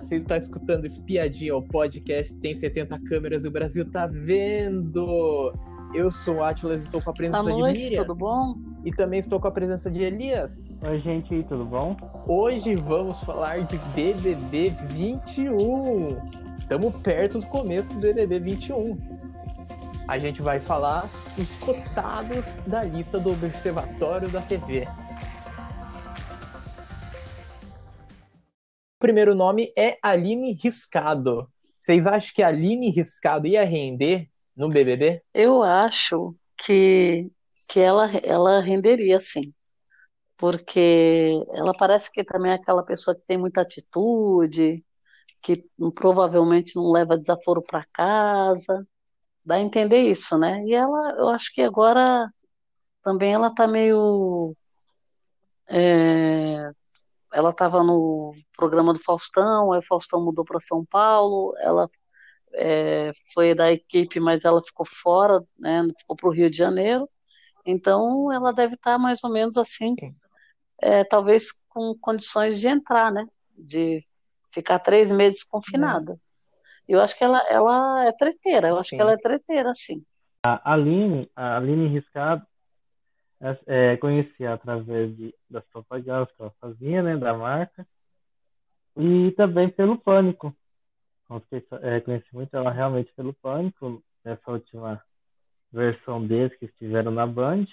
Você está escutando Espiadinha, o podcast tem 70 câmeras e o Brasil tá vendo. Eu sou o Atlas, estou com a presença Boa noite, de Miriam. tudo bom? E também estou com a presença de Elias. Oi, gente, tudo bom? Hoje vamos falar de BBB 21. Estamos perto do começo do BBB 21. A gente vai falar dos cotados da lista do Observatório da TV. Primeiro nome é Aline Riscado. Vocês acham que Aline Riscado ia render no BBB? Eu acho que, que ela, ela renderia sim, porque ela parece que também é aquela pessoa que tem muita atitude, que provavelmente não leva desaforo para casa, dá a entender isso, né? E ela, eu acho que agora também ela tá meio. é, ela estava no programa do Faustão, aí o Faustão mudou para São Paulo, ela é, foi da equipe, mas ela ficou fora, né? Ficou para o Rio de Janeiro. Então ela deve estar mais ou menos assim, Sim. é, talvez com condições de entrar, né? De ficar três meses confinada. Eu acho que ela, ela é treteira, eu acho Sim. que ela é treteira, sim. A Aline, a Aline Riscado, é, é, conhecia através de, das propagandas que ela fazia, né, da marca, e também pelo Pânico. É, conheci muito ela realmente pelo Pânico, nessa última versão deles que estiveram na Band.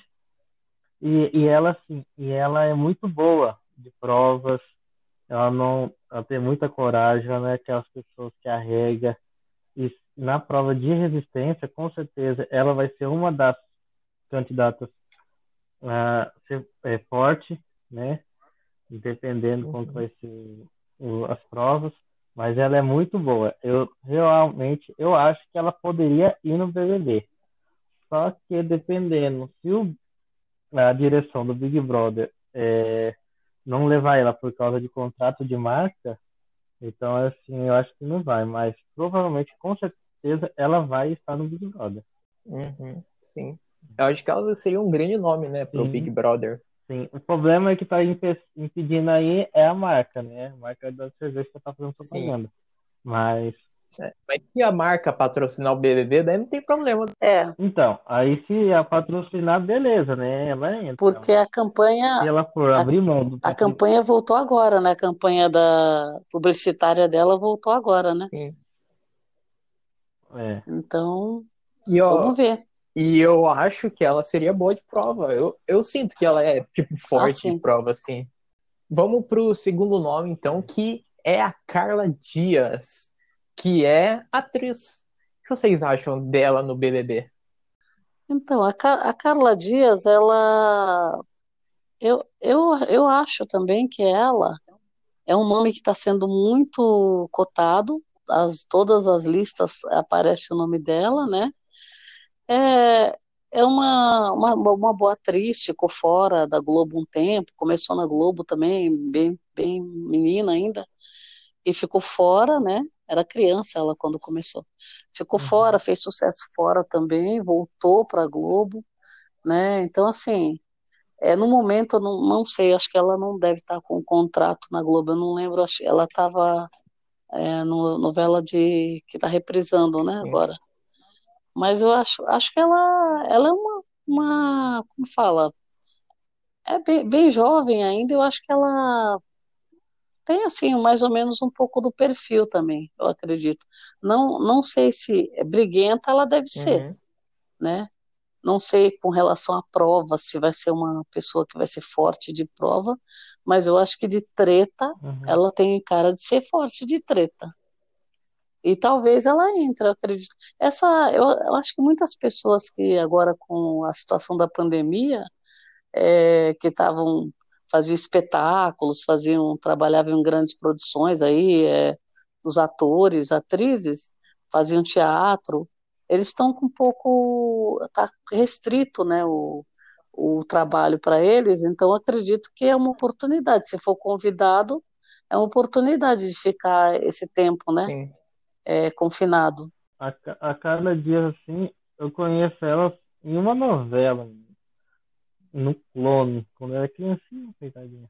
E, e ela, assim, e ela é muito boa de provas, ela não, ela tem muita coragem, ela não é aquelas pessoas que arrega. E na prova de resistência, com certeza, ela vai ser uma das candidatas ser é, forte, né? Dependendo como que vai ser o- as provas, mas ela é muito boa. Eu realmente, eu acho que ela poderia ir no BBB. Só que dependendo, se o, a direção do Big Brother é, não levar ela por causa de contrato de marca, então assim, eu acho que não vai, mas provavelmente, com certeza, ela vai estar no Big Brother. Uhum, sim. Eu acho que ela seria um grande nome, né, pro Sim. Big Brother. Sim, o problema é que tá impe- impedindo aí é a marca, né? A marca da cerveja que tá fazendo propaganda. Mas, É, Mas se a marca patrocinar o BBB, daí não tem problema. É, então, aí se a patrocinar, beleza, né? Ela entra. porque a campanha, Se ela for a- abrir mão do a campanha voltou agora, né? A campanha da publicitária dela voltou agora, né? Sim. É, Então, E, ó, vamos ver. E eu acho que ela seria boa de prova. Eu, eu sinto que ela é, tipo, forte sim. de prova, assim. Vamos pro segundo nome, então, que é a Carla Dias, que é atriz. O que vocês acham dela no BBB? Então, a, a Carla Dias, ela. Eu, eu, eu acho também que ela é um nome que está sendo muito cotado. As, todas as listas aparece o nome dela, né? É, é uma, uma, uma boa atriz, ficou fora da Globo um tempo, começou na Globo também, bem, bem menina ainda, e ficou fora, né? Era criança ela quando começou. Ficou Uhum. fora, fez sucesso fora também, voltou para a Globo, né? Então, assim, é, no momento, eu não, não sei, acho que ela não deve estar com um contrato na Globo, eu não lembro, acho, ela estava é, no novela de que está reprisando, né, Sim. agora. Mas eu acho, acho que ela, ela é uma, uma, como fala, é bem, bem jovem ainda, eu acho que ela tem, assim, mais ou menos um pouco do perfil também, eu acredito. Não, não sei se é briguenta ela deve ser, Uhum. né? Não sei com relação à prova se vai ser uma pessoa que vai ser forte de prova, mas eu acho que de treta uhum. ela tem cara de ser forte de treta. E talvez ela entre, eu acredito. Essa, eu, eu acho que muitas pessoas que agora com a situação da pandemia, é, que estavam faziam espetáculos, faziam, trabalhavam em grandes produções aí, é, dos atores, atrizes, faziam teatro, eles estão com um pouco, tá restrito, né, o, o trabalho para eles, então acredito que é uma oportunidade, se for convidado, é uma oportunidade de ficar esse tempo, né, Sim. É, confinado. A, a Carla Dias, assim, eu conheço ela em uma novela, no Clone, quando era criancinha, coitadinha.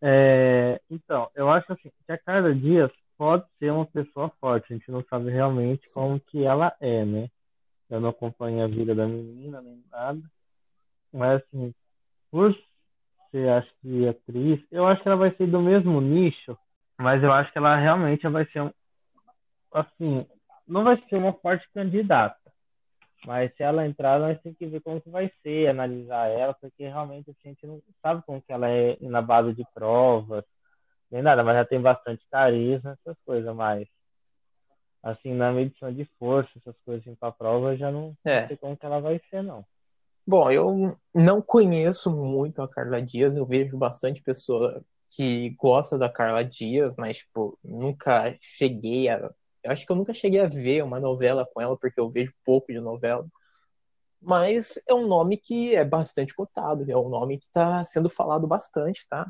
É, então, eu acho assim, que a Carla Dias, pode ser uma pessoa forte. A gente não sabe realmente como que ela é, né? Eu não acompanho a vida da menina nem nada. Mas assim, por ser acho que atriz, eu acho que ela vai ser do mesmo nicho, mas eu acho que ela realmente vai ser um, assim, não vai ser uma forte candidata. Mas se ela entrar, nós temos que ver como que vai ser, analisar ela, porque realmente a gente não sabe como que ela é na base de provas, nem nada, mas ela tem bastante carisma, essas coisas, mas assim, na medição de força, essas coisas assim, pra prova, eu já não, É. não sei como que ela vai ser, não. Bom, eu não conheço muito a Carla Dias, eu vejo bastante pessoa que gosta da Carla Dias, mas, tipo, nunca cheguei a. Eu acho que eu nunca cheguei a ver uma novela com ela, porque eu vejo pouco de novela. Mas é um nome que é bastante cotado, é um nome que está sendo falado bastante, tá?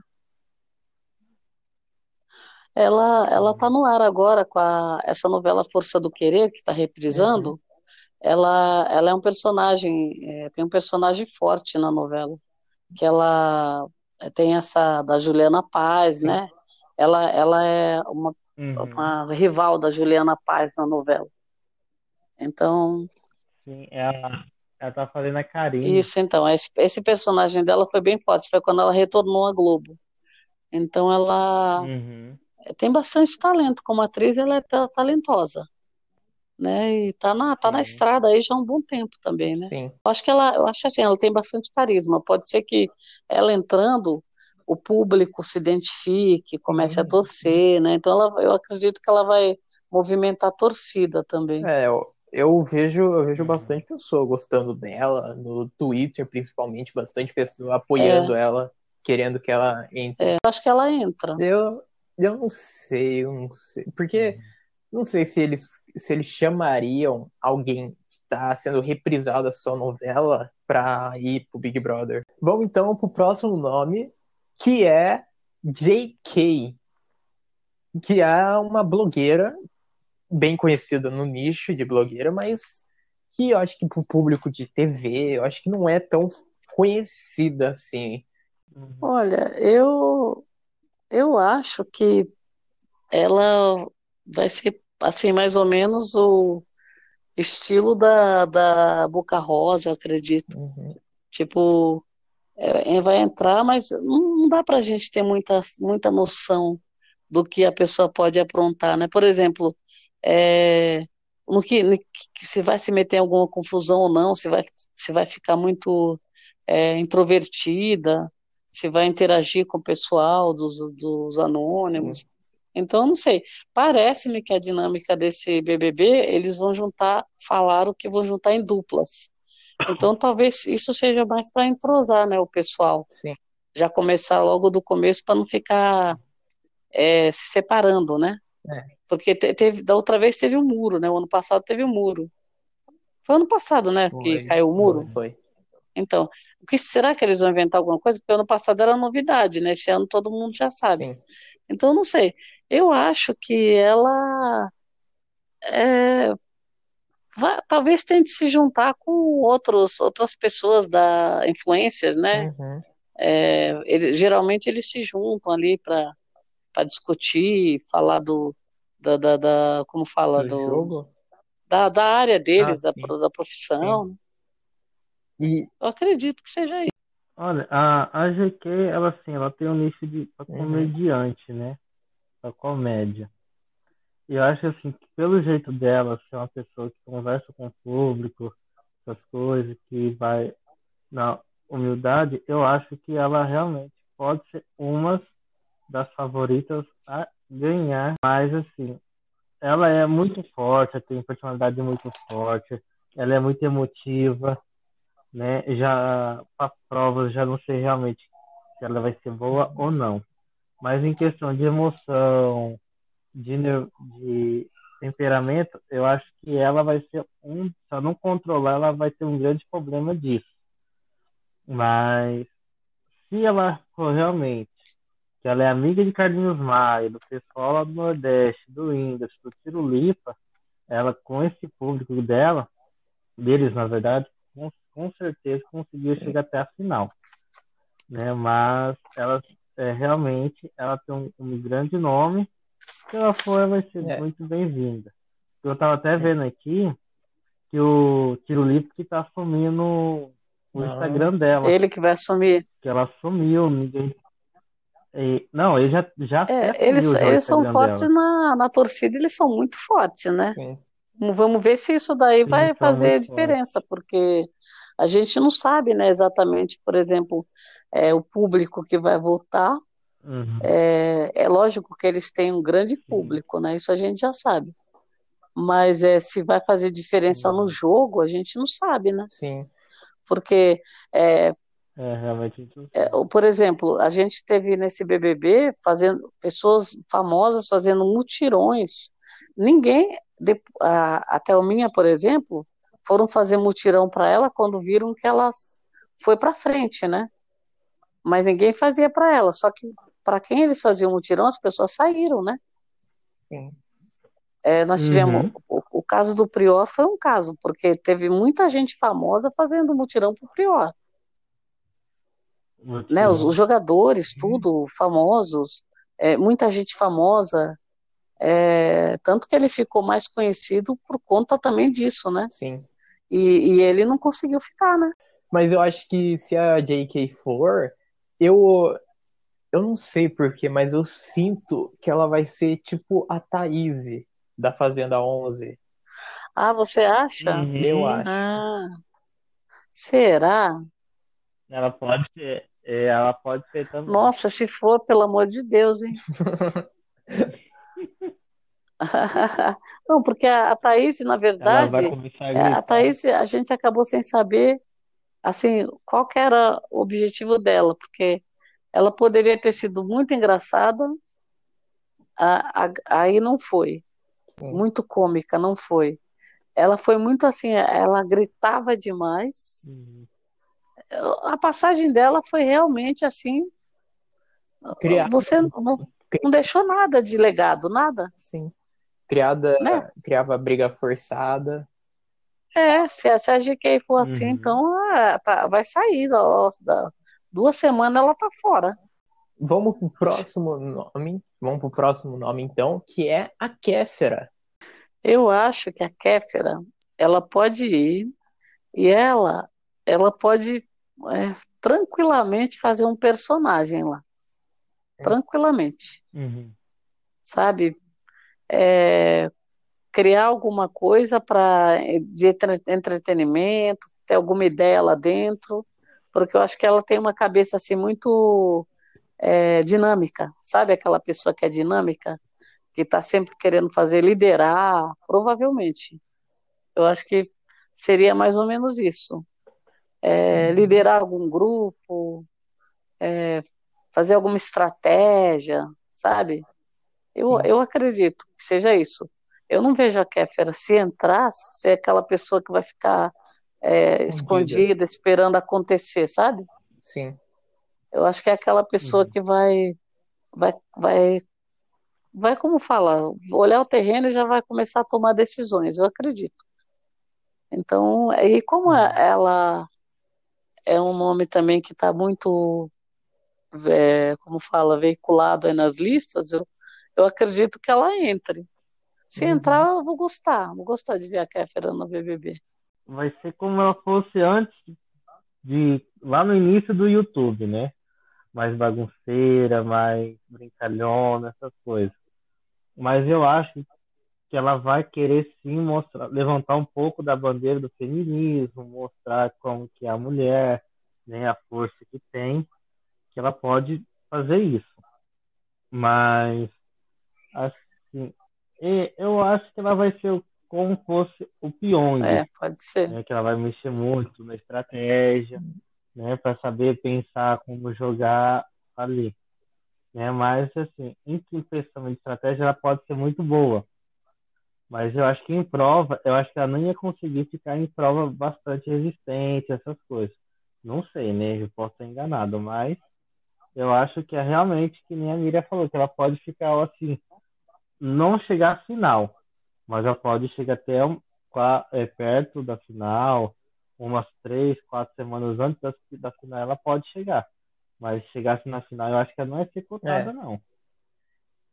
Ela, ela tá no ar agora com a, essa novela Força do Querer, que está reprisando. Ela, ela é um personagem, é, tem um personagem forte na novela, que ela é, tem essa da Juliana Paz, Sim. né? Ela, ela é uma, Uhum. uma rival da Juliana Paz na novela. Então, Sim, ela, ela tá fazendo a Karine. isso então, esse, esse personagem dela foi bem forte, foi quando ela retornou à Globo. Então ela Uhum. tem bastante talento como atriz, ela é ta- talentosa, né? E tá na, tá na Sim. estrada aí já há um bom tempo também, né? Sim. Eu acho que ela, eu acho assim, ela tem bastante carisma. Pode ser que ela entrando, o público se identifique, comece a Uhum. torcer, né? Então ela, eu acredito que ela vai movimentar a torcida também. É, eu, eu vejo, eu vejo Uhum. bastante pessoa gostando dela, no Twitter principalmente, bastante pessoa apoiando ela, querendo que ela entre. É, eu acho que ela entra. Eu, eu não sei, eu não sei. Porque não sei se eles, se eles chamariam alguém que está sendo reprisado a sua novela para ir pro Big Brother. Vamos então pro próximo nome, que é JK, que é uma blogueira bem conhecida no nicho de blogueira, mas que eu acho que pro público de TV, eu acho que não é tão conhecida assim. Uhum. Olha, eu eu acho que ela vai ser assim mais ou menos o estilo da, da Boca Rosa, eu acredito. Uhum. Tipo, é, vai entrar, mas não, dá pra gente ter muita, muita noção do que a pessoa pode aprontar, né? Por exemplo, é, no que, no que se vai se meter em alguma confusão ou não, se vai, se vai ficar muito é, introvertida, se vai interagir com o pessoal dos, dos anônimos. Então, não sei. Parece-me que a dinâmica desse BBB, eles vão juntar, falaram que vão juntar em duplas. Então, talvez isso seja mais para entrosar, né, o pessoal. Sim. Já começar logo do começo para não ficar é, se separando, né? É. Porque te- teve, da outra vez teve um muro, né? O ano passado teve um muro. Foi ano passado, né, que Foi, caiu o muro? Foi, foi. Então, o que será que eles vão inventar alguma coisa? Porque ano passado era novidade, né? Esse ano todo mundo já sabe. Sim. Então, não sei. Eu acho que ela é, vai- talvez tente se juntar com outros, outras pessoas da influencers, né? Uhum. É, ele- geralmente eles se juntam ali para para discutir, falar do da, da, da- como fala Do do jogo. da, da área deles, Ah, da, da profissão. E Eu acredito que seja isso. Olha, a, a GQ, ela assim, ela tem um nicho de Uhum. comediante, né? Pra comédia. E eu acho assim, que pelo jeito dela, ser uma pessoa que conversa com o público, essas coisas, que vai na humildade, eu acho que ela realmente pode ser uma das favoritas a ganhar. Mas assim, ela é muito forte, tem personalidade muito forte, ela é muito emotiva, né? Já para provas, já não sei realmente se ela vai ser boa ou não. Mas em questão de emoção, de, de temperamento, eu acho que ela vai ser um, se ela não controlar, ela vai ter um grande problema disso. Mas se ela realmente, que ela é amiga de Carlinhos Maia, do pessoal lá do Nordeste, do Whindersson, do Tiro Lipa, ela com esse público dela, deles na verdade, com, com certeza conseguiu Sim. chegar até a final. Né? Mas ela é, realmente ela tem um, um grande nome Se ela for, vai ser É. muito bem-vinda. Eu tava até vendo aqui que o Tiro Livre que tá assumindo o Ah. Instagram dela. Ele que vai assumir. Que ela sumiu, ninguém. E- não, ele já, já É, eles, assumiu já eles são fortes dela. na, na torcida, eles são muito fortes, né? Sim. Vamos ver se isso daí Sim, vai fazer muito diferença, porque a gente não sabe, né, exatamente, por exemplo, é, o público que vai votar. Uhum. É, é lógico que eles têm um grande público, né? Isso a gente já sabe. Mas é, se vai fazer diferença no jogo, a gente não sabe, né? Sim. Porque, é, É, realmente. é, por exemplo, a gente teve nesse BBB fazendo pessoas famosas fazendo mutirões. Ninguém, de- a, a Thelminha, por exemplo, foram fazer mutirão para ela quando viram que ela foi para frente, né? Mas ninguém fazia para ela. Só que para quem eles faziam mutirão, as pessoas saíram, né? Sim. É, nós tivemos Uhum. o, o caso do Prior foi um caso, porque teve muita gente famosa fazendo mutirão pro Prior, Muito né? Os, os jogadores, tudo famosos, é, muita gente famosa, é, tanto que ele ficou mais conhecido por conta também disso, né? Sim. E, e ele não conseguiu ficar, né? Mas eu acho que se a JK for, eu eu não sei porquê, mas eu sinto que ela vai ser tipo a Thaís da Fazenda 11. Ah, você acha? Uhum. Eu acho. Ah, será? Ela pode ser, é, ela pode ser também. Nossa, se for, pelo amor de Deus, hein? Não, porque a, a Thaís, na Ela verdade, vai começar a É, a. Thaís, a gente acabou sem saber, assim, qual que era o objetivo dela, porque ela poderia ter sido muito engraçada, a- a- aí não foi. Sim. Muito cômica, não foi. Ela foi muito assim, ela gritava demais. Uhum. A passagem dela foi realmente assim, Criada, você não, não deixou nada de legado, nada, sim. Criada, né? criava briga forçada. É, se a, se a GK for assim, Uhum. então ah, tá- vai sair, ó, da- duas semanas ela tá fora. Vamos pro próximo nome. Vamos pro próximo nome, então, que é a Kéfera. Eu acho que a Kéfera, ela pode ir e ela, ela pode é, tranquilamente fazer um personagem lá. Tranquilamente, Uhum. sabe? É, criar alguma coisa para de entre- entretenimento, ter alguma ideia lá dentro, porque eu acho que ela tem uma cabeça assim muito é, dinâmica, sabe? Aquela pessoa que é dinâmica, que está sempre querendo fazer, liderar, provavelmente. Eu acho que seria mais ou menos isso. É, liderar algum grupo, é, fazer alguma estratégia, sabe? Eu, eu acredito que seja isso. Eu não vejo a Kéfera, se entrar, ser aquela pessoa que vai ficar é, Escondida. escondida, esperando acontecer, sabe? Sim. Eu acho que é aquela pessoa Uhum. que vai, vai, vai, vai, como fala, olhar o terreno e já vai começar a tomar decisões, eu acredito. Então, e como Uhum. ela é um nome também que está muito, é, como fala, veiculado nas listas, eu, eu acredito que ela entre. Se Uhum. entrar, eu vou gostar, vou gostar de ver a Kéfera no BBB. Vai ser como ela fosse antes de lá no início do YouTube, né? Mais bagunceira, mais brincalhona, essas coisas. Mas eu acho que ela vai querer sim mostrar, levantar um pouco da bandeira do feminismo, mostrar como que é a mulher, né, a força que tem, que ela pode fazer isso. Mas assim, eu acho que ela vai ser como fosse o Pyong, É, pode ser. né, que ela vai mexer muito na estratégia, né, para saber pensar como jogar ali, né? Mas assim, em questão de estratégia ela pode ser muito boa, mas eu acho que em prova, eu acho que ela não ia conseguir ficar em prova bastante resistente, essas coisas. Não sei, né? Eu posso estar enganado, mas eu acho que é realmente que nem a Miriam falou, que ela pode ficar assim, não chegar à final, mas ela pode chegar até um, é, perto da final, umas três, quatro semanas antes da, da final ela pode chegar. Mas chegasse na final, eu acho que ela não ia ser cotada, É. não.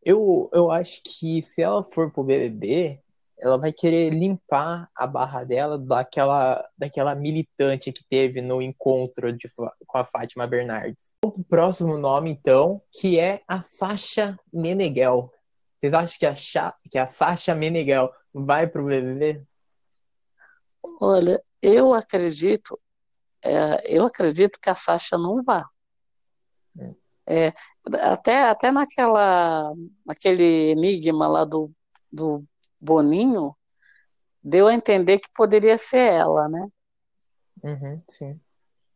Eu, eu acho que se ela for pro BBB, ela vai querer limpar a barra dela daquela, daquela militante que teve no encontro de, com a Fátima Bernardes. O próximo nome, então, que é a Sasha Meneghel. Vocês acham que a, que a Sasha Meneghel vai pro BBB? Olha, eu acredito, é, eu acredito que a Sasha não vá. Hum. É, até, até naquela, naquele enigma lá do, do Boninho, deu a entender que poderia ser ela, né? Uhum, sim.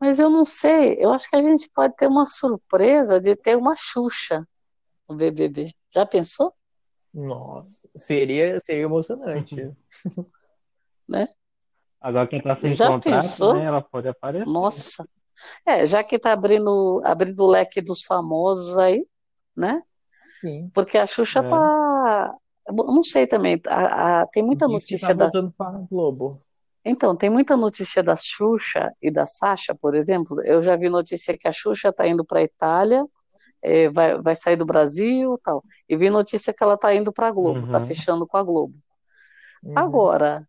Mas eu não sei, eu acho que a gente pode ter uma surpresa de ter uma Xuxa no BBB. Já pensou? Nossa, seria, seria emocionante. né? Agora quem tá sem Já contrato, pensou? Né, ela pode aparecer. Nossa. É, já que tá abrindo, abrindo o leque dos famosos aí, né? Sim. Porque a Xuxa é. tá. Não sei também. A, a, tem muita Diz notícia tá da. para Globo. Então, tem muita notícia da Xuxa e da Sasha, por exemplo. Eu já vi notícia que a Xuxa tá indo para a Itália, é, vai, vai sair do Brasil tal. E vi notícia que ela tá indo para a Globo, tá uhum. fechando com a Globo. Uhum. Agora,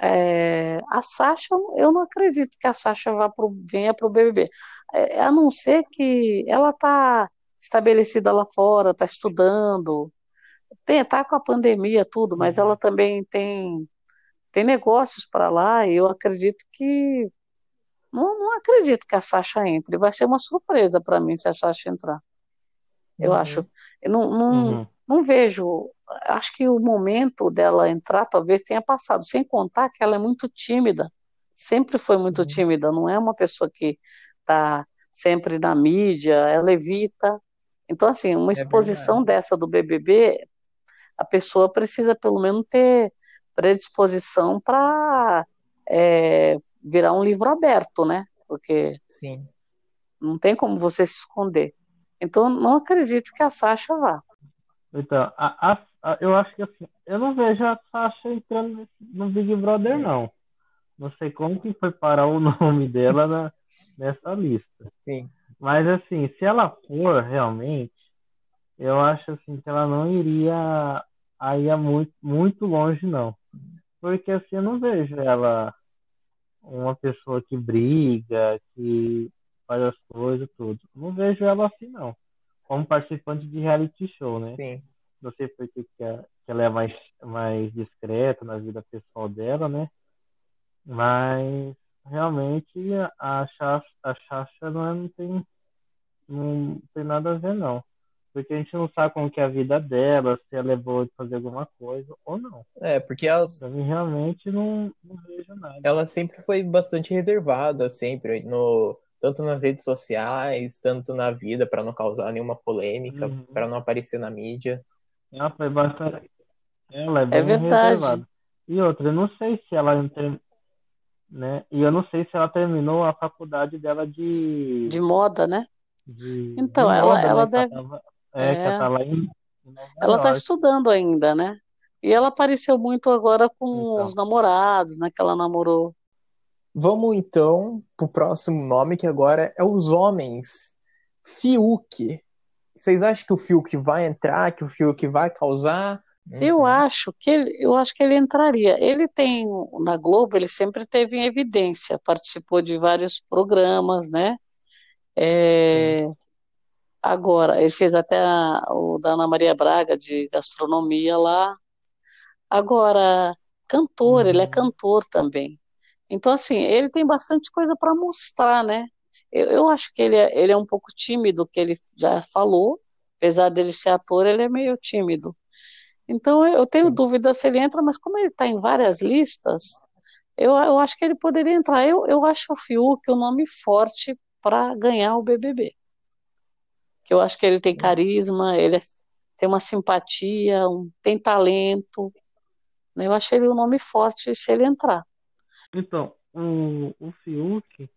é, a Sasha, eu não acredito que a Sasha vá pro, venha para o BBB. É, a não ser que ela está estabelecida lá fora, está estudando, tem, tá com a pandemia, tudo, mas uhum. ela também tem, tem negócios para lá, e eu acredito que. Não, não acredito que a Sasha entre. Vai ser uma surpresa para mim se a Sasha entrar. Eu uhum. acho. Eu não, não, uhum. não vejo acho que o momento dela entrar talvez tenha passado, sem contar que ela é muito tímida, sempre foi muito uhum. tímida, não é uma pessoa que está sempre na mídia, ela evita. Então, assim, uma é exposição verdade. dessa do BBB, a pessoa precisa pelo menos ter predisposição para é, virar um livro aberto, né? Porque Sim. não tem como você se esconder. Então, não acredito que a Sasha vá. Então, a, a, eu acho que assim, eu não vejo a Sasha entrando no Big Brother, não. Não sei como que foi parar o nome dela na, nessa lista. Sim. Mas assim, se ela for realmente, eu acho assim que ela não iria aí muito, muito longe, não. Porque assim, eu não vejo ela uma pessoa que briga, que faz as coisas, tudo. Não vejo ela assim, não. Como participante de reality show, né? Sim não sei por que, que ela é mais, mais discreta na vida pessoal dela, né? Mas realmente a Chacha, a Chacha não, é, não, tem, não tem nada a ver, não. Porque a gente não sabe como que é a vida dela, se ela é boa de fazer alguma coisa ou não. É, porque ela. realmente não, não vejo nada. Ela sempre foi bastante reservada, sempre, no, tanto nas redes sociais, tanto na vida, para não causar nenhuma polêmica, uhum. para não aparecer na mídia. Ela foi bastante. Ela é, é bem é verdade. Reservada. E outra, eu não sei se ela né? E eu não sei se ela terminou a faculdade dela de de moda, né? De, então, de ela moda, ela né? deve ela é, é... que ela tá lá em, ela está estudando ainda, né? E ela apareceu muito agora com então. os namorados, né? Que ela namorou. Vamos então pro próximo nome, que agora é os homens. Fiuk. Vocês acham que o Fiuk vai entrar, que o Fiuk vai causar? Eu uhum. acho que ele, eu acho que ele entraria. Ele tem na Globo, ele sempre teve em evidência, participou de vários programas, né? É, agora, ele fez até a, o da Ana Maria Braga de gastronomia lá. Agora, cantor, uhum. ele é uhum. cantor também. Então, assim, ele tem bastante coisa para mostrar, né? Eu, eu acho que ele é, ele é um pouco tímido, que ele já falou, apesar dele ser ator, ele é meio tímido. Então eu tenho dúvida se ele entra, mas como ele está em várias listas, eu, eu acho que ele poderia entrar. Eu, eu acho o Fiuk o nome forte para ganhar o BBB. Que eu acho que ele tem carisma, ele é, tem uma simpatia, um, tem talento. Eu acho ele o nome forte se ele entrar. Então, o, o Fiuk,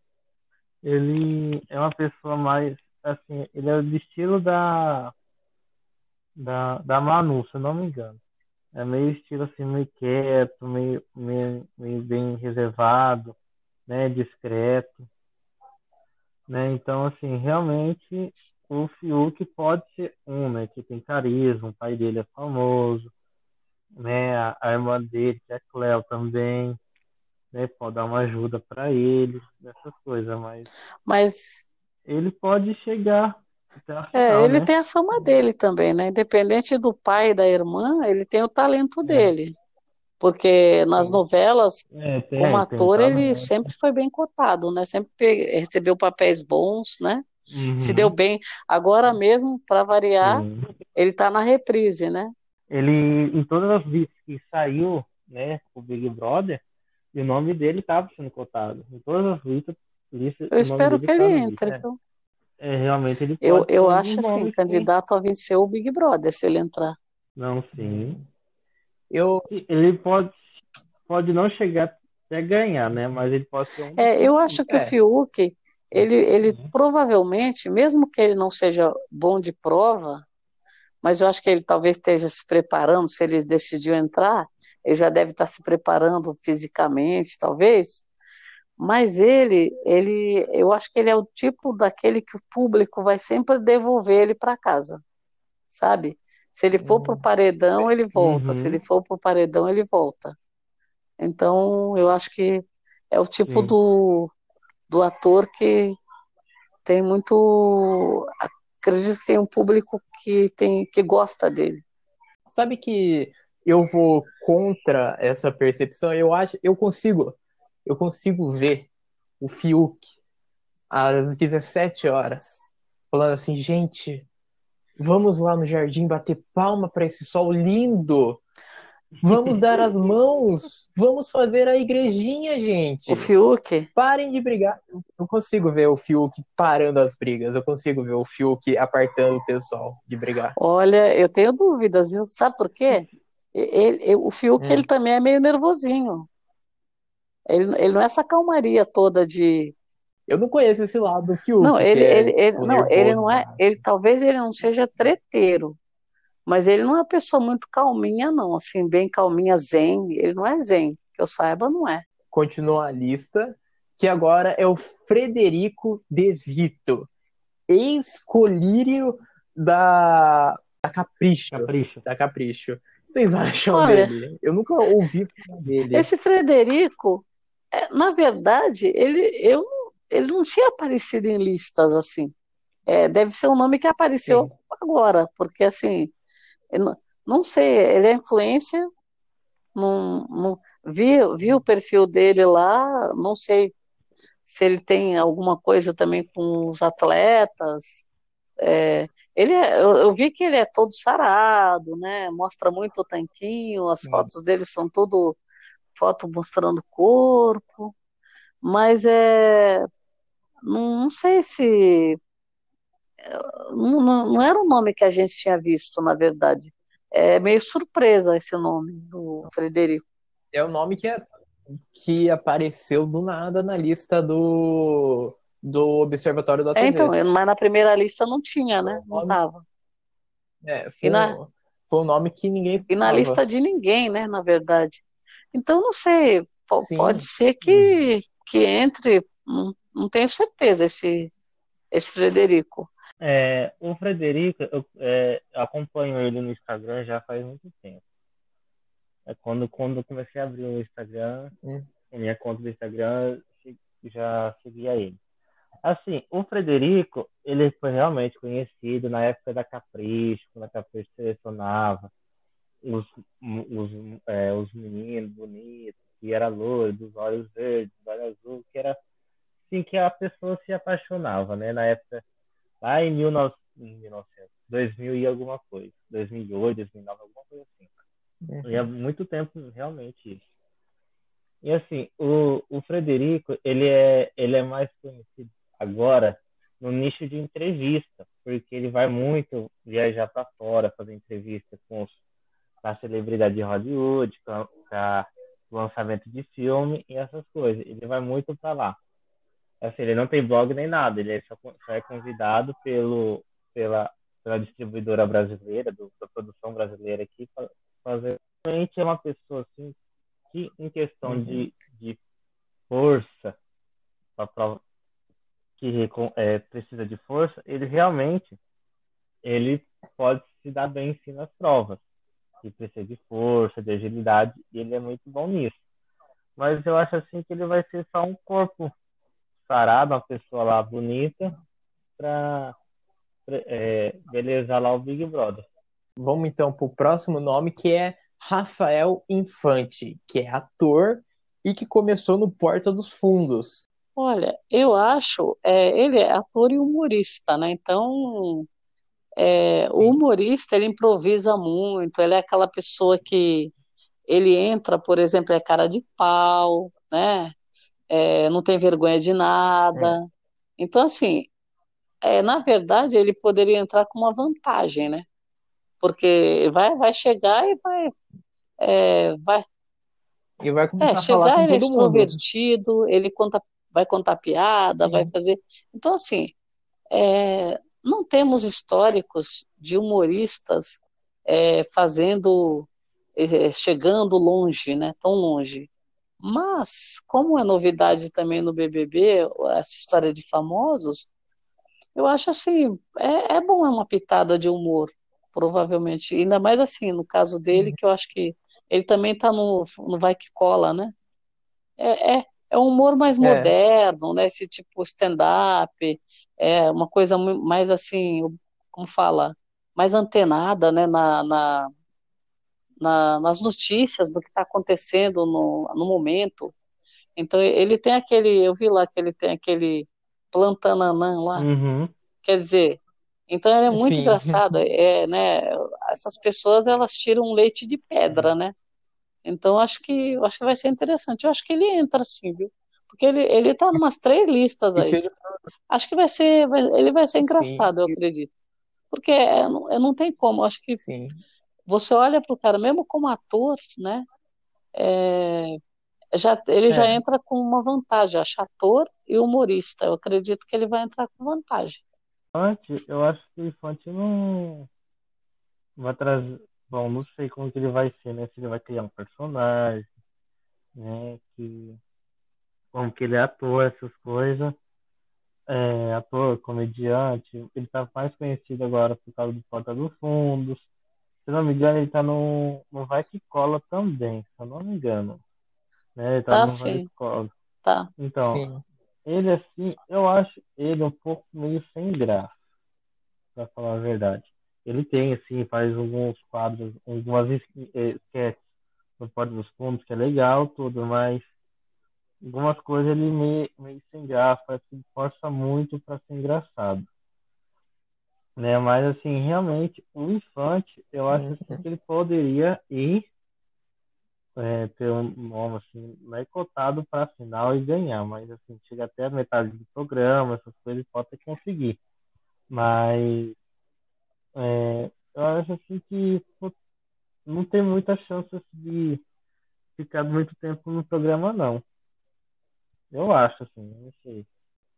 ele é uma pessoa mais assim, ele é do estilo da da, da Manu, se eu não me engano. É meio estilo assim, meio quieto, meio, meio, meio bem reservado, né, discreto. Né? Então, assim, realmente o Fiuk pode ser um, né, que tem carisma, o pai dele é famoso, né, a, a irmã dele, que é Cleo também, né, pode dar uma ajuda para ele, essas coisas, mas Mas ele pode chegar até a é, final, ele né? tem a fama dele também, né? Independente do pai e da irmã, ele tem o talento dele. Porque nas novelas, É, tem, como ator, ele sempre foi bem cotado, né? Sempre recebeu papéis bons, né? Se Uhum, deu bem. Agora mesmo, para variar, sim. ele tá na reprise, né? Ele, em todas as vezes que saiu, né, o Big Brother, o nome dele estava sendo cotado. Em todas as listas, listas Eu o nome espero dele que ele tá lista. entre, É. viu? É, realmente ele Eu, eu um acho dos assim, sim. candidato a vencer o Big Brother, se ele entrar. Não, sim. Eu, Ele pode, pode não chegar até ganhar, né? Mas ele pode ser um É, eu acho que o é, Fiuk, ele, ele Uhum. provavelmente, mesmo que ele não seja bom de prova, mas eu acho que ele talvez esteja se preparando, se ele decidiu entrar, ele já deve estar se preparando fisicamente, talvez. Mas ele, ele, eu acho que ele é o tipo daquele que o público vai sempre devolver ele para casa, sabe? Se ele for pro Uhum. paredão, ele volta. Se Uhum. ele for pro paredão, ele volta. Então, eu acho que é o tipo Sim. do, do ator que tem muito. Acredito que tem um público que tem que gosta dele. sabe que eu vou contra essa percepção? Eu acho, eu consigo, eu consigo ver o Fiuk às 17 horas falando assim, gente, vamos lá no jardim bater palma para esse sol lindo. Vamos dar as mãos, vamos fazer a igrejinha, gente. O Fiuk, Parem de brigar. Eu consigo ver o Fiuk parando as brigas. Eu consigo ver o Fiuk apartando o pessoal de brigar. olha, eu tenho dúvidas, viu? Sabe por quê? Ele, ele- o Fiuk, Hum. ele também é meio nervosinho. Ele, ele não é essa calmaria toda de. Eu não conheço esse lado do Fiuk. Não, que ele, é, ele, ele, não, ele não é. Ele, talvez ele não seja treteiro, mas ele não é uma pessoa muito calminha, não. Assim, bem calminha, zen. Ele não é zen, que eu saiba, não é. Continua a lista, que agora é o Frederico De Vito, ex-colírio da, da Capricho. Capricho. Da Capricho. O que vocês acham Olha, dele? Eu nunca ouvi falar dele. Esse Frederico, é, na verdade, ele, eu, ele não tinha aparecido em listas assim. É, deve ser um nome que apareceu Sim. agora, porque assim, não, não sei, ele é influência, não, não, vi, vi o perfil dele lá, não sei se ele tem alguma coisa também com os atletas. É, ele é, eu, eu vi que ele é todo sarado, né? Mostra muito o tanquinho, as Sim. fotos dele são tudo foto mostrando o corpo, mas é, não, não sei se não, não, era um nome que a gente tinha visto, na verdade. É meio surpresa esse nome do Frederico. É o nome que, é, que apareceu do nada na lista do, do Observatório da É, TV. então, mas na primeira lista não tinha, né? Não Nome- tava. É, foi, na- um, foi um nome que ninguém E na esperava. lista de ninguém, né? Na verdade. Então, não sei, Sim. pode ser que, que entre, não, não tenho certeza, esse, esse Frederico. É, o Frederico, eu é, acompanho ele no Instagram já faz muito tempo. É quando, quando eu comecei a abrir o Instagram, Hum. a minha conta do Instagram, já seguia ele. Assim, o Frederico, ele foi realmente conhecido na época da Capricho, quando a Capricho selecionava os, os, é, os meninos bonitos, que era loiro, dos olhos verdes, dos olhos azuis, que era assim que a pessoa se apaixonava, né? Na época, lá em 1900, em 1900, 2000 e alguma coisa, 2008, 2009, alguma coisa assim. Uhum. E há muito tempo realmente isso. E assim, o, o Frederico, ele é, ele é mais conhecido agora no nicho de entrevista, porque ele vai muito viajar para fora, fazer entrevista com, os, com a celebridade de Hollywood, com, com a- lançamento de filme e essas coisas. Ele vai muito para lá. Assim, ele não tem blog nem nada, ele é só, só é convidado pelo, pela, pela distribuidora brasileira, do, da produção brasileira aqui, para fazer. Realmente é uma pessoa assim, que em questão Uhum. de, de força, pra prova- que que é, precisa de força, ele realmente ele pode se dar bem sim nas provas. Que precisa de força, de agilidade, e ele é muito bom nisso. Mas eu acho assim que ele vai ser só um corpo sarado, uma pessoa lá bonita, para é, belezar lá o Big Brother. Vamos então para o próximo nome, que é Rafael Infante, que é ator e que começou no Porta dos Fundos. Olha, eu acho, é, ele é ator e humorista, né? Então, é, o humorista, ele improvisa muito, ele é aquela pessoa que ele entra, por exemplo, é cara de pau, né? É, não tem vergonha de nada. É. Então, assim, é, na verdade, ele poderia entrar com uma vantagem, né? Porque vai, vai chegar e vai, é, vai, e vai começar é, a falar com ele é extrovertido, ele conta, vai contar piada, Sim. vai fazer. Então, assim, é, não temos históricos de humoristas é, fazendo, é, chegando longe, né? Tão longe. Mas, como é novidade também no BBB, essa história de famosos, eu acho assim, é, é bom, é uma pitada de humor, provavelmente. Ainda mais assim, no caso dele, que eu acho que ele também está no, no Vai Que Cola, né? É, é, é um humor mais é. moderno, né? Esse tipo stand-up, é uma coisa mais assim, como fala, mais antenada, né? Na, na, na nas notícias do que está acontecendo no, no momento. Então ele tem aquele, eu vi lá que ele tem aquele plantananã lá. Uhum. Quer dizer, então é muito Sim. engraçado, é, né? Essas pessoas elas tiram leite de pedra, né? Então acho que acho que vai ser interessante. Eu acho que ele entra sim, viu? Porque ele ele tá numas três listas aí. Ele... Acho que vai ser vai, ele vai ser engraçado, Sim. eu acredito. Porque é, não, é, não tem como. Acho que Sim. Você olha para o cara mesmo como ator, né? É, já ele é. já entra com uma vantagem, acho ator e humorista. Eu acredito que ele vai entrar com vantagem. Infante, eu acho que o Infante não vai trazer. Bom, não sei como que ele vai ser, né? Se ele vai criar um personagem, né? Que... Como que ele é ator, essas coisas. É, ator, comediante. Ele tá mais conhecido agora por causa do Porta dos Fundos. Se não me engano, ele tá no, no Vai Que Cola também, se eu não me engano. Né? Ele tá, tá no sim. Vai Que Cola. Tá. Então, sim ele assim, eu acho ele um pouco meio sem graça, para falar a verdade. Ele tem assim, faz alguns quadros, algumas sketches no Porto dos Fundos, que é legal, tudo, mas algumas coisas ele meio, meio sem graça, parece que força muito para ser engraçado. Né? Mas assim, realmente, o Infante, eu acho assim, que ele poderia ir é, ter um nome assim, não é cotado para a final e ganhar, mas assim, chega até a metade do programa, essas coisas pode até conseguir. Mas é, eu acho assim que não tem muita chance de ficar muito tempo no programa, não. Eu acho, assim, não sei.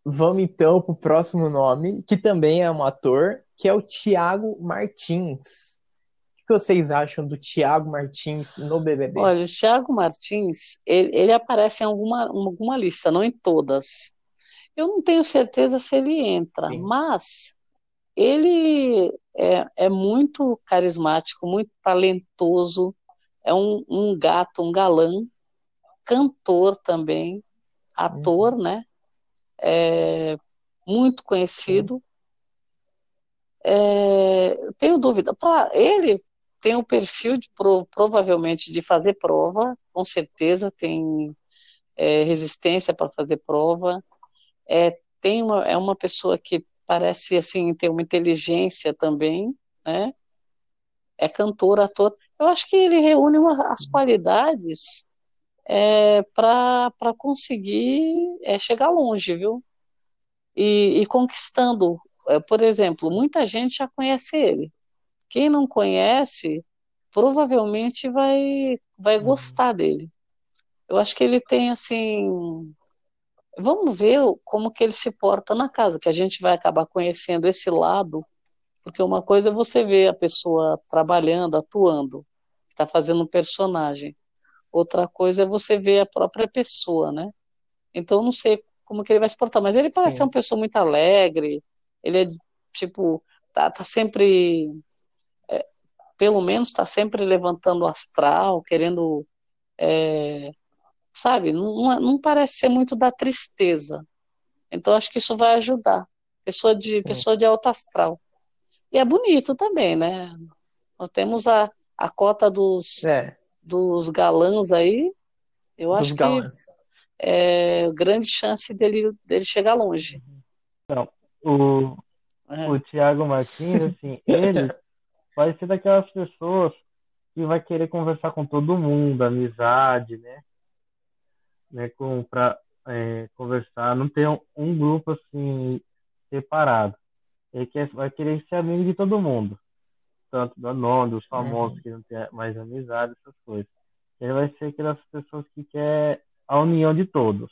Vamos então para o próximo nome, que também é um ator, que é o Tiago Martins que vocês acham do Thiago Martins no BBB? Olha, o Thiago Martins, ele, ele aparece em alguma, alguma lista, não em todas. Eu não tenho certeza se ele entra, Sim. mas ele é, é, muito carismático, muito talentoso, é um, um gato, um galã, cantor também, ator, uhum. né? É, muito conhecido. É, tenho dúvida. Para ele tem o perfil de, provavelmente de fazer prova, com certeza tem é, resistência para fazer prova. É, tem uma, é uma pessoa que parece assim ter uma inteligência também, né? É cantor, ator. Eu acho que ele reúne uma, as qualidades é, para conseguir é, chegar longe, viu? E, e conquistando. É, por exemplo, muita gente já conhece ele. Quem não conhece, provavelmente vai, vai uhum. gostar dele. Eu acho que ele tem assim. Vamos ver como que ele se porta na casa, que a gente vai acabar conhecendo esse lado, porque uma coisa é você ver a pessoa trabalhando, atuando, está fazendo um personagem. Outra coisa é você ver a própria pessoa, né? Então, não sei como que ele vai se portar. Mas ele parece Sim. ser uma pessoa muito alegre, ele é, tipo, tá, tá sempre, é, pelo menos tá sempre levantando o astral, querendo, é, sabe, não, não parece ser muito da tristeza. Então, acho que isso vai ajudar. Pessoa de, Sim. pessoa de alto astral. E é bonito também, né? Nós temos a, a cota dos, É, dos galãs aí, eu dos acho que galãs. é grande chance dele, dele chegar longe. O, É. o Thiago Martins, assim, ele vai ser daquelas pessoas que vai querer conversar com todo mundo, amizade, né? Né, com, pra é, conversar, não ter um, um grupo assim separado. Ele quer, vai querer ser amigo de todo mundo, tanto do nome, dos famosos Uhum. que não tem mais amizade, essas coisas. Ele vai ser aquelas pessoas que quer a união de todos,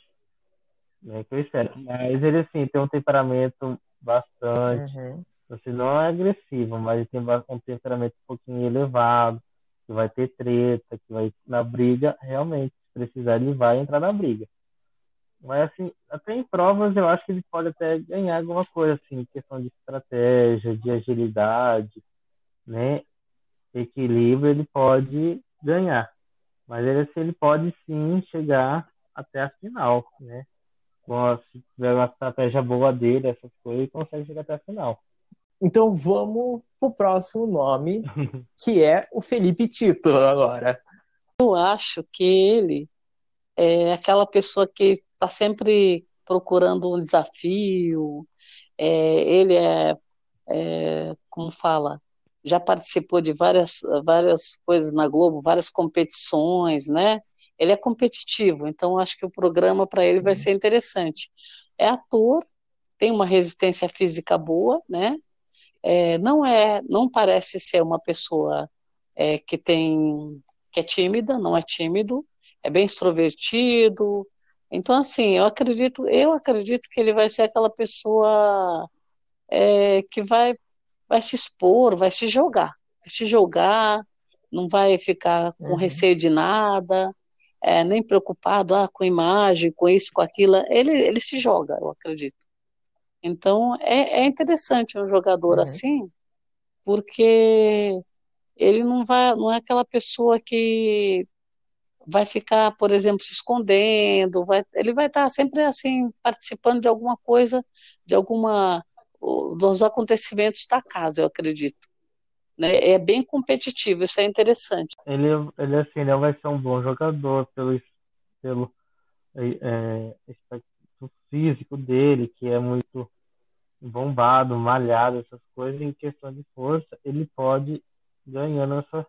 né? Que eu espero. Mas ele assim tem um temperamento bastante Uhum. Assim, não é agressivo, mas ele tem um temperamento um pouquinho elevado, que vai ter treta, que vai na briga, realmente, se precisar, ele vai entrar na briga. Mas, assim, até em provas eu acho que ele pode até ganhar alguma coisa, assim, questão de estratégia, de agilidade, né? Equilíbrio, ele pode ganhar. Mas ele, assim, ele pode sim chegar até a final, né? Bom, se tiver uma estratégia boa dele, essas coisas, ele consegue chegar até a final. Então vamos pro próximo nome, que é o Felipe Tito agora. Eu acho que ele é aquela pessoa que está sempre procurando um desafio. É, ele é, é, como fala, já participou de várias, várias coisas na Globo, várias competições, né? Ele é competitivo, então acho que o programa para ele vai Sim. ser interessante. É ator, tem uma resistência física boa, né? É, não é, não parece ser uma pessoa é, que tem, que é tímida, não é tímido, é bem extrovertido. Então, assim, eu acredito, eu acredito que ele vai ser aquela pessoa é, que vai, vai se expor, vai se jogar, vai se jogar, não vai ficar com Uhum. receio de nada, é, nem preocupado ah, com imagem, com isso, com aquilo. Ele, ele se joga, eu acredito. Então, é, é interessante um jogador Uhum. assim, porque ele não vai, não é aquela pessoa que vai ficar, por exemplo, se escondendo, vai, ele vai estar sempre assim participando de alguma coisa, de alguma dos acontecimentos da casa, eu acredito. Né? É bem competitivo, isso é interessante. Ele, ele assim, ele vai ser um bom jogador pelo, pelo é, aspecto físico dele, que é muito bombado, malhado, essas coisas. Em questão de força, ele pode ganhando essa,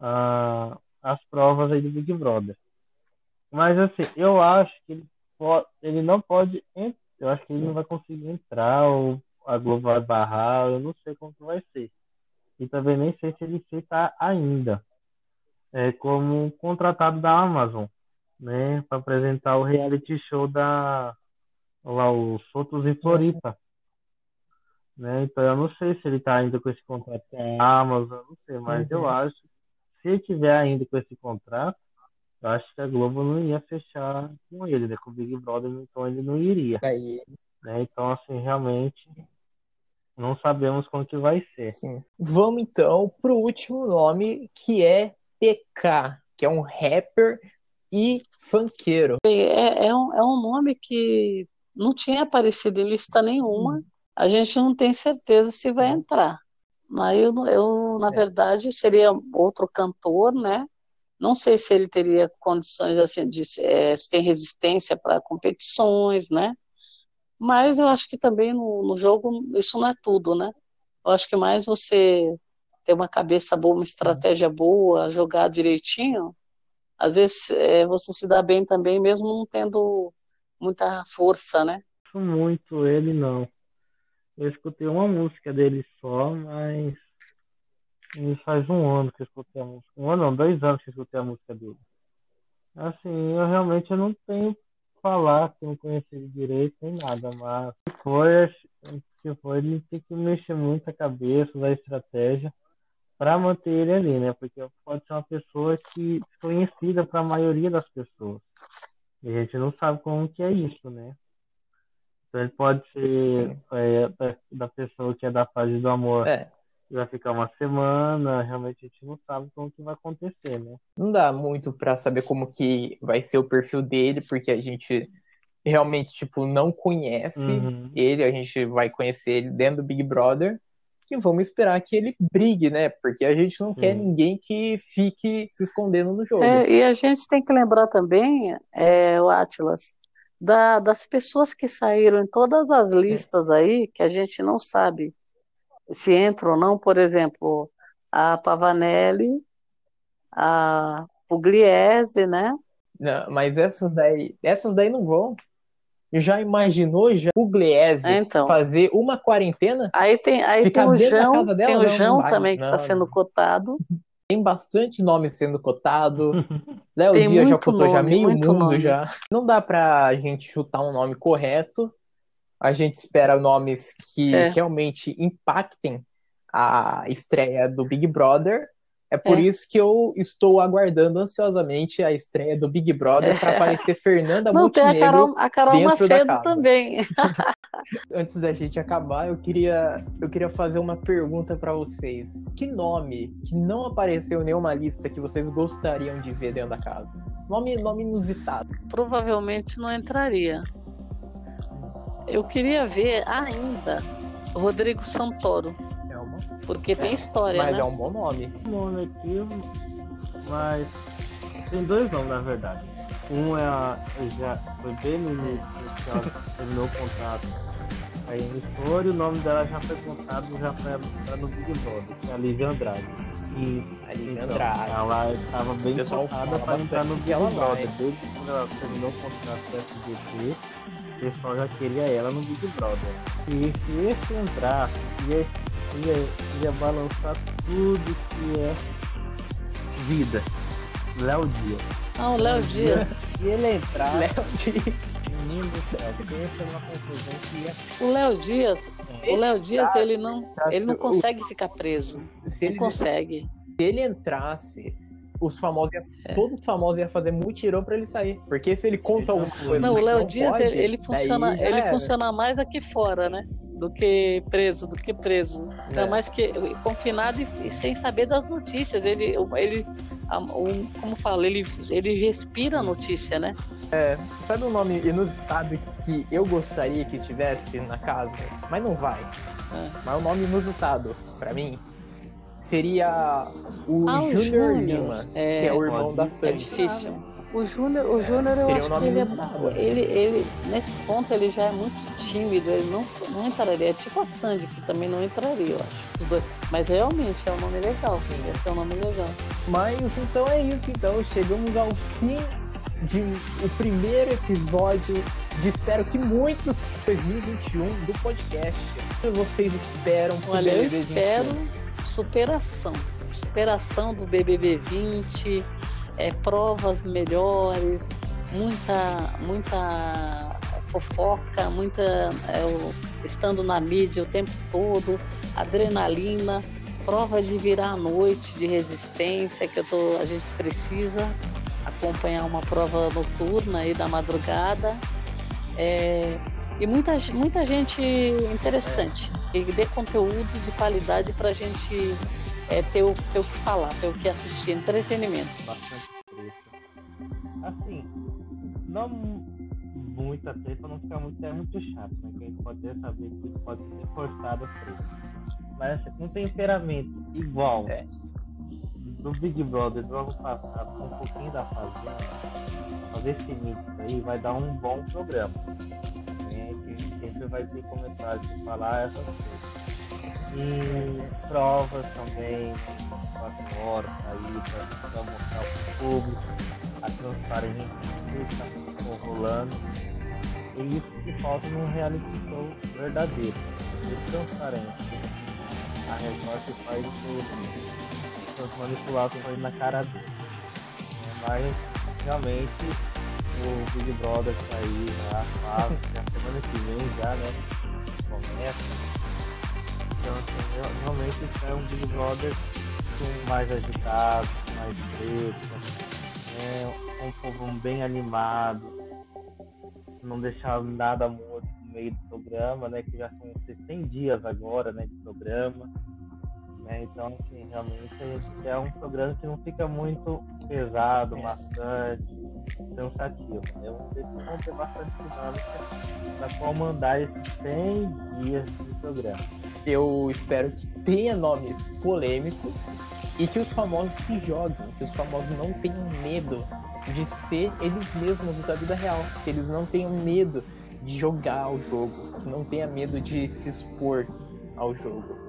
ah, as provas aí do Big Brother. Mas assim, eu acho que ele, pode, ele não pode, eu acho que ele não vai conseguir entrar, ou a Globo vai barrar, eu não sei como que vai ser. E também nem sei se ele está ainda é, como contratado da Amazon, né, para apresentar o reality show da lá os Soltos em Floripa, né? Então eu não sei se ele está ainda com esse contrato com a Amazon, não sei, mas eu Uhum. acho se ele tiver ainda com esse contrato, eu acho que a Globo não ia fechar com ele, né? Com o Big Brother, então ele não iria, né? Então assim, realmente não sabemos como que vai ser. sim. Vamos então pro último nome, que é PK, que é um rapper e funkeiro. É, é, um, é um nome que não tinha aparecido em lista nenhuma, a gente não tem certeza se vai Sim. entrar. Mas eu, eu, na É. verdade, seria outro cantor, né? Não sei se ele teria condições assim de eh, se tem resistência para competições, né? Mas eu acho que também no, no jogo isso não é tudo, né? Eu acho que mais você ter uma cabeça boa, uma estratégia boa, jogar direitinho, às vezes eh, você se dá bem também, mesmo não tendo muita força, né? Muito ele não. Eu escutei uma música dele só, mas faz um ano que eu escutei a música. Um ano não, dois anos que eu escutei a música dele. Assim, eu realmente eu não tenho falar que eu não conheci ele direito nem nada, mas se for, se for ele tem que mexer muito a cabeça, usar estratégia para manter ele ali, né? Porque pode ser uma pessoa que desconhecida para a maioria das pessoas. E a gente não sabe como que é isso, né? Então ele pode ser é, da, da, pessoa que é da fase do amor. É. Vai ficar uma semana, realmente a gente não sabe como que vai acontecer, né? Não dá muito para saber como que vai ser o perfil dele, porque a gente realmente, tipo, não conhece uhum. ele, a gente vai conhecer ele dentro do Big Brother e vamos esperar que ele brigue, né? Porque a gente não quer ninguém que fique se escondendo no jogo. É, e a gente tem que lembrar também, é, o Atlas, da, das pessoas que saíram em todas as é. listas aí, que a gente não sabe se entram ou não, por exemplo, a Pavanelli, a Pugliese, né? Não, mas essas daí, essas daí não vão. Já imaginou já o Gliese é, então. fazer uma quarentena? Aí tem, aí tem o João, dela, tem o João também que está sendo cotado. Tem bastante nome sendo cotado. Léo Dias já cotou nome, já meio mundo nome. já. Não dá pra gente chutar um nome correto. A gente espera nomes que é. realmente impactem a estreia do Big Brother. É por é. isso que eu estou aguardando ansiosamente a estreia do Big Brother para aparecer Fernanda Não, Montenegro tem a Carol, a Carol dentro Macedo da casa. também. Antes da gente acabar, eu queria, eu queria fazer uma pergunta para vocês. Que nome que não apareceu em nenhuma lista que vocês gostariam de ver dentro da casa? Nome, nome inusitado. Provavelmente não entraria. Eu queria ver ainda Rodrigo Santoro. Porque tem história, mas né? é um bom nome. nome aqui, mas tem dois nomes, na verdade. Um é a. Já foi bem no início que ela terminou o contrato. Aí iniciou e o nome dela já foi contado, já foi no Big Brother, que é a Lívia Andrade. E a Lívia então, Andrade. Ela estava bem cotada para entrar no Big Brother. Desde quando ela terminou o contrato do SBT, o pessoal já queria ela no Big Brother. E se esse entrasse, ia ia, ia balançar tudo que é vida. Léo Dias. Ah, o Léo Dias. E ele entrar. Léo Dias. Menino do céu, pensa uma confusão que ia. O Léo Dias, o Léo Dias, ele não, ele não consegue ficar preso. Se ele consegue. Se ele entrasse, os famosos, ia, é. todo famoso ia fazer mutirão para ele sair. Porque se ele conta alguma coisa. Não, o Léo Dias, pode, ele, ele funciona, ele funciona mais aqui fora, né? do que preso, do que preso. É. Ainda mais que confinado e, e, sem saber das notícias. Ele, ele um, como fala, ele, ele respira a notícia, né? É, sabe um nome inusitado que eu gostaria que tivesse na casa, mas não vai. É. Mas o um nome inusitado, para mim, seria o ah, Júnior Lima, é, que é o irmão da Sandy. É difícil. O Júnior, o Júnior eu acho que ele, é, ele, ele, nesse ponto, ele já é muito tímido, ele não, não entraria. É tipo a Sandy, que também não entraria, eu acho. Mas realmente é um nome legal, ia ser um nome legal. Mas então é isso, então chegamos ao fim de o primeiro episódio de espero que muitos 2021 do podcast. O que vocês esperam Olha, eu espero 21? Superação. Superação do BBB 20 é, provas melhores, muita, muita fofoca, muita é, estando na mídia o tempo todo, adrenalina, prova de virar à noite, de resistência que eu tô, a gente precisa acompanhar uma prova noturna aí da madrugada. É, e muita, muita gente interessante, que dê conteúdo de qualidade para a gente é, ter, o, ter o que falar, ter o que assistir, entretenimento. Bastante preço. Assim, não muita treta para não ficar muito, é muito chato, né? Quem pode saber que pode ser forçado a treta. Mas assim, um temperamento igual é. do Big Brother do ano passado, com um pouquinho da fazenda, fazer esse mix aí vai dar um bom programa. É, sempre vai ter comentários de falar essas coisas. E provas também, 24 horas aí para mostrar para o público a transparência que está rolando. E isso que falta num reality show verdadeiro, de transparência. A Record faz as manipulações na cara dele. Mas realmente o Big Brother já faz, já semana que vem já, né? Começa então, assim, realmente é um Big Brother mais agitado, mais preto, é um povo bem animado, não deixar nada muito meio do programa, né? Que já são 100 dias agora, né? De programa. Né? Então, assim, realmente quer um programa que não fica muito pesado, cansativo. Né? Vamos vão ter bastante dinâmica para comandar esses 100 dias de programa. Eu espero que tenha nomes polêmicos e que os famosos se joguem, que os famosos não tenham medo de ser eles mesmos da vida real, que eles não tenham medo de jogar o jogo, que não tenha medo de se expor ao jogo.